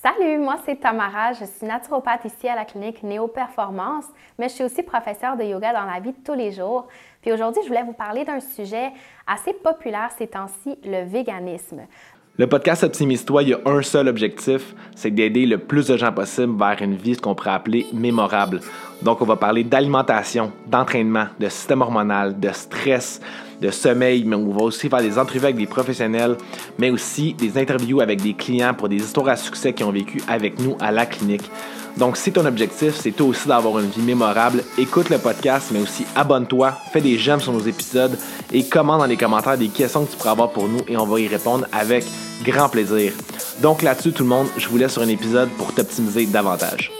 Salut, moi c'est Tamara, je suis naturopathe ici à la clinique Néo Performance, mais je suis aussi professeure de yoga dans la vie de tous les jours. Puis aujourd'hui, je voulais vous parler d'un sujet assez populaire ces temps-ci, le véganisme. Le podcast Optimise-toi, il y a un seul objectif, c'est d'aider le plus de gens possible vers une vie, ce qu'on pourrait appeler mémorable. Donc, on va parler d'alimentation, d'entraînement, de système hormonal, de stress, de sommeil, mais on va aussi faire des entrevues avec des professionnels, mais aussi des interviews avec des clients pour des histoires à succès qui ont vécu avec nous à la clinique. Donc, si ton objectif, c'est toi aussi d'avoir une vie mémorable, écoute le podcast, mais aussi abonne-toi, fais des j'aime sur nos épisodes et commente dans les commentaires des questions que tu pourras avoir pour nous et on va y répondre avec grand plaisir. Donc là-dessus, tout le monde, je vous laisse sur un épisode pour t'optimiser davantage.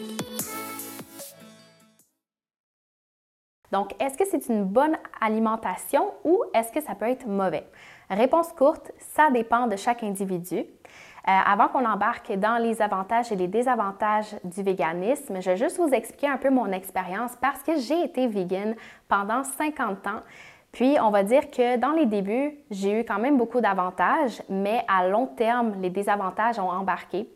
Donc, est-ce que c'est une bonne alimentation ou est-ce que ça peut être mauvais? Réponse courte, ça dépend de chaque individu. Euh, avant qu'on embarque dans les avantages et les désavantages du véganisme, je vais juste vous expliquer un peu mon expérience parce que j'ai été vegan pendant 50 ans. Puis, on va dire que dans les débuts, j'ai eu quand même beaucoup d'avantages, mais à long terme, les désavantages ont embarqué.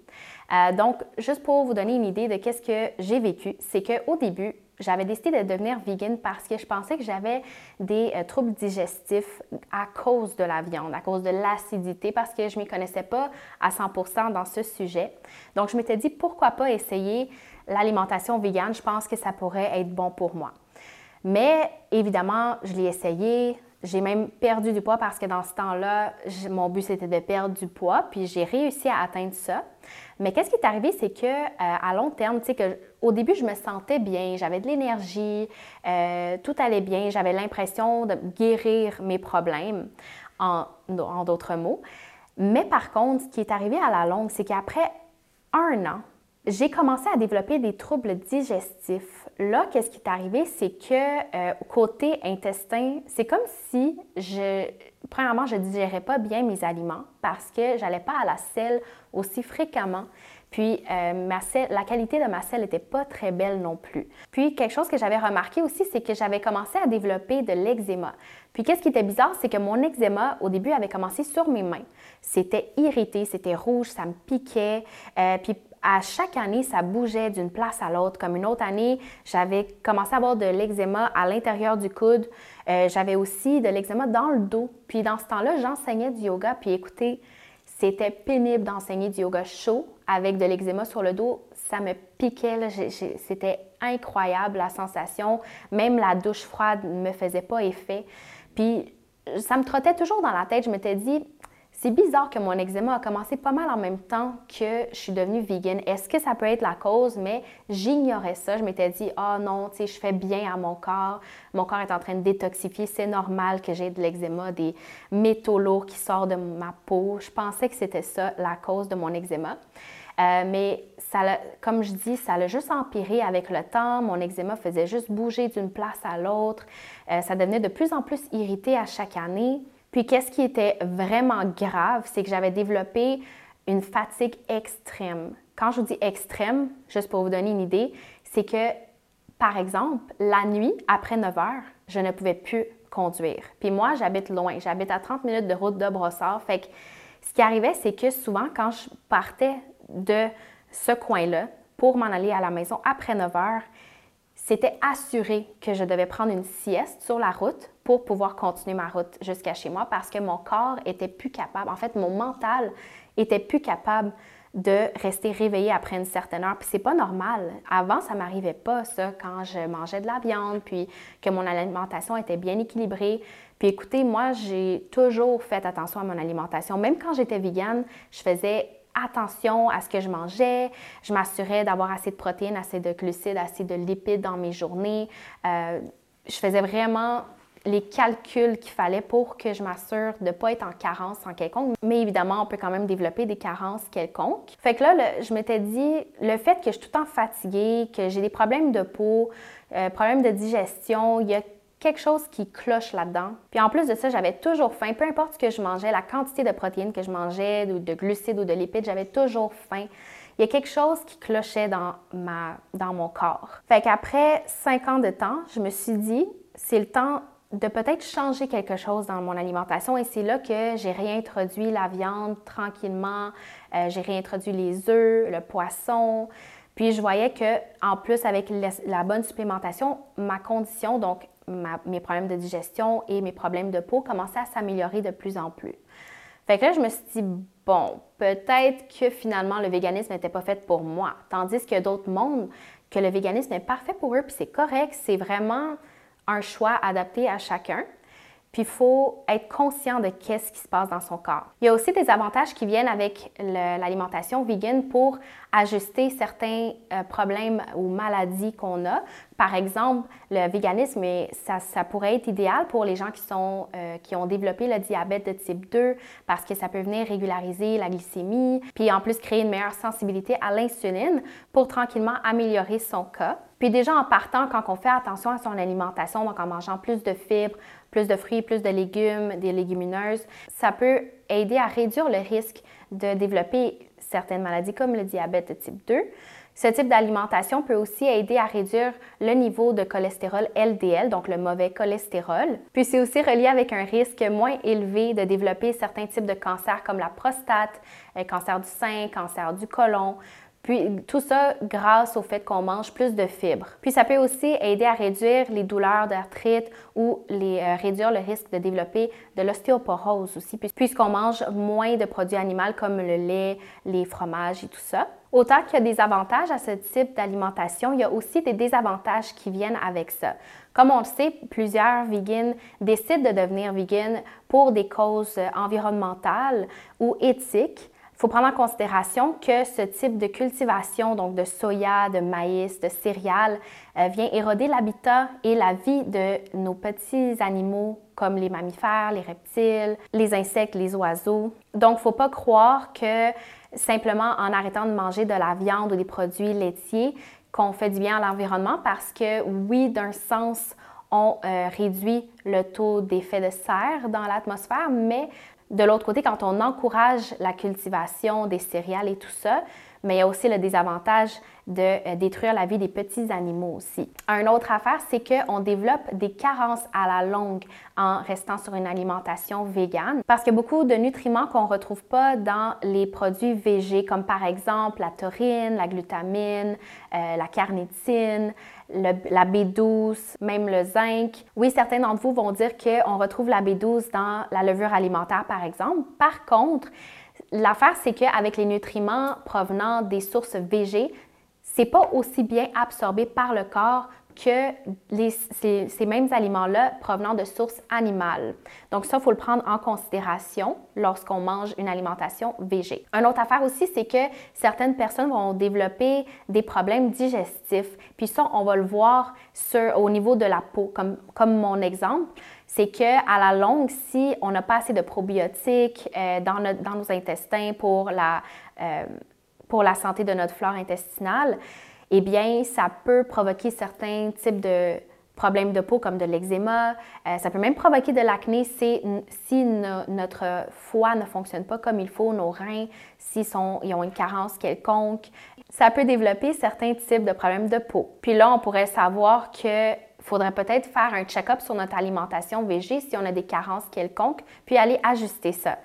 Euh, donc, juste pour vous donner une idée de qu'est-ce que j'ai vécu, c'est qu'au début, j'avais décidé de devenir vegan parce que je pensais que j'avais des euh, troubles digestifs à cause de la viande, à cause de l'acidité, parce que je ne m'y connaissais pas à 100% dans ce sujet. Donc, je m'étais dit, pourquoi pas essayer l'alimentation végane? Je pense que ça pourrait être bon pour moi. Mais évidemment, je l'ai essayé. J'ai même perdu du poids parce que dans ce temps-là, mon but c'était de perdre du poids, puis j'ai réussi à atteindre ça. Mais qu'est-ce qui est arrivé, c'est que euh, à long terme, tu sais que au début, je me sentais bien, j'avais de l'énergie, euh, tout allait bien, j'avais l'impression de guérir mes problèmes, en, en d'autres mots. Mais par contre, ce qui est arrivé à la longue, c'est qu'après un an, j'ai commencé à développer des troubles digestifs. Là, qu'est-ce qui est arrivé, c'est que euh, côté intestin, c'est comme si je, premièrement, je digérais pas bien mes aliments parce que j'allais pas à la selle aussi fréquemment. Puis euh, la qualité de ma selle n'était pas très belle non plus. Puis quelque chose que j'avais remarqué aussi, c'est que j'avais commencé à développer de l'eczéma. Puis qu'est-ce qui était bizarre, c'est que mon eczéma au début avait commencé sur mes mains. C'était irrité, c'était rouge, ça me piquait. Euh, puis à chaque année, ça bougeait d'une place à l'autre. Comme une autre année, j'avais commencé à avoir de l'eczéma à l'intérieur du coude. Euh, j'avais aussi de l'eczéma dans le dos. Puis dans ce temps-là, j'enseignais du yoga. Puis écoutez, c'était pénible d'enseigner du yoga chaud avec de l'eczéma sur le dos. Ça me piquait. C'était incroyable la sensation. Même la douche froide ne me faisait pas effet. Puis ça me trottait toujours dans la tête. Je m'étais dit, c'est bizarre que mon eczéma a commencé pas mal en même temps que je suis devenue vegan. Est-ce que ça peut être la cause? Mais j'ignorais ça. Je m'étais dit, ah oh non, tu sais, je fais bien à mon corps. Mon corps est en train de détoxifier. C'est normal que j'ai de l'eczéma, des métaux lourds qui sortent de ma peau. Je pensais que c'était ça la cause de mon eczéma. Euh, mais ça comme je dis, ça l'a juste empiré avec le temps. Mon eczéma faisait juste bouger d'une place à l'autre. Euh, ça devenait de plus en plus irrité à chaque année. Puis qu'est-ce qui était vraiment grave, c'est que j'avais développé une fatigue extrême. Quand je vous dis extrême, juste pour vous donner une idée, c'est que, par exemple, la nuit, après 9 heures, je ne pouvais plus conduire. Puis moi, j'habite loin. J'habite à 30 minutes de route de Brossard. Fait que ce qui arrivait, c'est que souvent, quand je partais de ce coin-là pour m'en aller à la maison après 9 heures, c'était assuré que je devais prendre une sieste sur la route pour pouvoir continuer ma route jusqu'à chez moi parce que mon corps était plus capable, en fait, mon mental était plus capable de rester réveillé après une certaine heure. Puis c'est pas normal. Avant, ça m'arrivait pas, ça, quand je mangeais de la viande, puis que mon alimentation était bien équilibrée. Puis écoutez, moi, j'ai toujours fait attention à mon alimentation. Même quand j'étais végane, je faisais attention à ce que je mangeais. Je m'assurais d'avoir assez de protéines, assez de glucides, assez de lipides dans mes journées. Euh, je faisais vraiment les calculs qu'il fallait pour que je m'assure de ne pas être en carence en quelconque. Mais évidemment, on peut quand même développer des carences quelconques. Fait que là, je m'étais dit, le fait que je suis tout le temps fatiguée, que j'ai des problèmes de peau, euh, problèmes de digestion, il y a quelque chose qui cloche là-dedans. Puis en plus de ça, j'avais toujours faim. Peu importe ce que je mangeais, la quantité de protéines que je mangeais, ou de glucides ou de lipides, j'avais toujours faim. Il y a quelque chose qui clochait dans, ma, dans mon corps. Fait qu'après cinq ans de temps, je me suis dit, c'est le temps de peut-être changer quelque chose dans mon alimentation et c'est là que j'ai réintroduit la viande tranquillement, Euh, j'ai réintroduit les œufs, le poisson. Puis je voyais que en plus avec la, bonne supplémentation, ma condition, donc mes problèmes de digestion et mes problèmes de peau commençaient à s'améliorer de plus en plus. Fait que là, je me suis dit, bon, peut-être que finalement le véganisme n'était pas fait pour moi. Tandis que d'autres mondes, que le véganisme est parfait pour eux, puis c'est correct, c'est vraiment un choix adapté à chacun. Puis il faut être conscient de qu'est-ce qui se passe dans son corps. Il y a aussi des avantages qui viennent avec l'alimentation vegan pour ajuster certains euh, problèmes ou maladies qu'on a. Par exemple, le véganisme, ça, ça, pourrait être idéal pour les gens qui, sont, euh, qui ont développé le diabète de type 2 parce que ça peut venir régulariser la glycémie, puis en plus créer une meilleure sensibilité à l'insuline pour tranquillement améliorer son cas. Puis déjà en partant, quand on fait attention à son alimentation, donc en mangeant plus de fibres, plus de fruits, plus de légumes, des légumineuses, ça peut aider à réduire le risque de développer certaines maladies comme le diabète de type 2. Ce type d'alimentation peut aussi aider à réduire le niveau de cholestérol LDL, donc le mauvais cholestérol. Puis c'est aussi relié avec un risque moins élevé de développer certains types de cancers comme la prostate, le cancer du sein, cancer du côlon, puis tout ça grâce au fait qu'on mange plus de fibres. Puis ça peut aussi aider à réduire les douleurs d'arthrite ou les, euh, réduire le risque de développer de l'ostéoporose aussi, puisqu'on mange moins de produits animaux comme le lait, les fromages et tout ça. Autant qu'il y a des avantages à ce type d'alimentation, il y a aussi des désavantages qui viennent avec ça. Comme on le sait, plusieurs vegans décident de devenir vegan pour des causes environnementales ou éthiques faut prendre en considération que ce type de cultivation, donc de soya, de maïs, de céréales, euh, vient éroder l'habitat et la vie de nos petits animaux comme les mammifères, les reptiles, les insectes, les oiseaux. Donc, il ne faut pas croire que simplement en arrêtant de manger de la viande ou des produits laitiers, qu'on fait du bien à l'environnement parce que oui, d'un sens, on euh, réduit le taux d'effet de serre dans l'atmosphère, mais de l'autre côté, quand on encourage la cultivation des céréales et tout ça, mais il y a aussi le désavantage de euh, détruire la vie des petits animaux aussi. Un autre affaire, c'est qu'on développe des carences à la longue en restant sur une alimentation végane parce qu'il y a beaucoup de nutriments qu'on ne retrouve pas dans les produits végés, comme par exemple la taurine, la glutamine, euh, la carnitine, la B12, même le zinc. Oui, certains d'entre vous vont dire qu'on retrouve la B12 dans la levure alimentaire, par exemple. Par contre, L'affaire, c'est qu'avec les nutriments provenant des sources végées, c'est pas aussi bien absorbé par le corps que ces, mêmes aliments-là provenant de sources animales. Donc ça, il faut le prendre en considération lorsqu'on mange une alimentation végé. Une autre affaire aussi, c'est que certaines personnes vont développer des problèmes digestifs. Puis ça, on va le voir au niveau de la peau, comme, mon exemple c'est qu'à la longue, si on n'a pas assez de probiotiques euh, dans, dans, nos intestins pour la, euh, pour la santé de notre flore intestinale, eh bien, ça peut provoquer certains types de problèmes de peau comme de l'eczéma. Euh, ça peut même provoquer de l'acné si, si notre foie ne fonctionne pas comme il faut, nos reins, s'ils ils ont une carence quelconque. Ça peut développer certains types de problèmes de peau. Puis là, on pourrait savoir que faudrait peut-être faire un check-up sur notre alimentation végé si on a des carences quelconques, puis aller ajuster ça.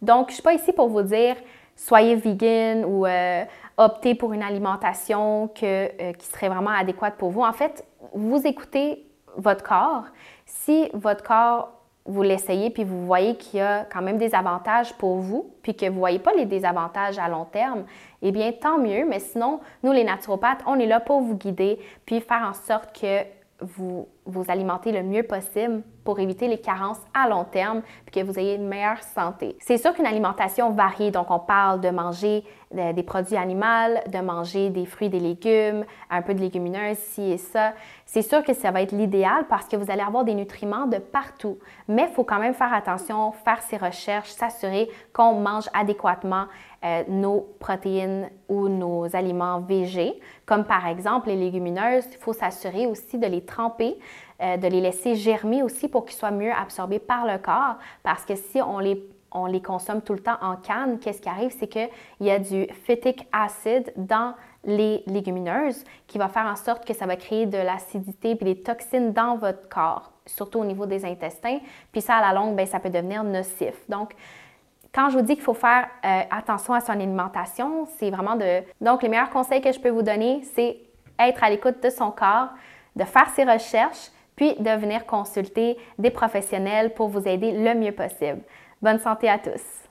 Donc, je ne suis pas ici pour vous dire soyez vegan ou euh, optez pour une alimentation euh, qui serait vraiment adéquate pour vous. En fait, vous écoutez votre corps. Si votre corps, vous l'essayez puis vous voyez qu'il y a quand même des avantages pour vous, puis que vous ne voyez pas les désavantages à long terme, eh bien, tant mieux. Mais sinon, nous, les naturopathes, on est là pour vous guider puis faire en sorte que vous vous alimentez le mieux possible pour éviter les carences à long terme et que vous ayez une meilleure santé. C'est sûr qu'une alimentation variée, donc on parle de manger euh, des produits animaux, de manger des fruits, des légumes, un peu de légumineuses, ci et ça, c'est sûr que ça va être l'idéal parce que vous allez avoir des nutriments de partout. Mais il faut quand même faire attention, faire ses recherches, s'assurer qu'on mange adéquatement euh, nos protéines ou nos aliments végés, comme par exemple les légumineuses. Il faut s'assurer aussi de les tremper euh, de les laisser germer aussi pour qu'ils soient mieux absorbés par le corps. Parce que si on les, on les consomme tout le temps en canne, qu'est-ce qui arrive? C'est qu'il y a du phytic acid dans les légumineuses qui va faire en sorte que ça va créer de l'acidité et des toxines dans votre corps, surtout au niveau des intestins. Puis ça, à la longue, bien, ça peut devenir nocif. Donc, Quand je vous dis qu'il faut faire euh, attention à son alimentation, c'est vraiment de... Donc, les meilleurs conseils que je peux vous donner, c'est être à l'écoute de son corps, de faire ses recherches, puis de venir consulter des professionnels pour vous aider le mieux possible. Bonne santé à tous!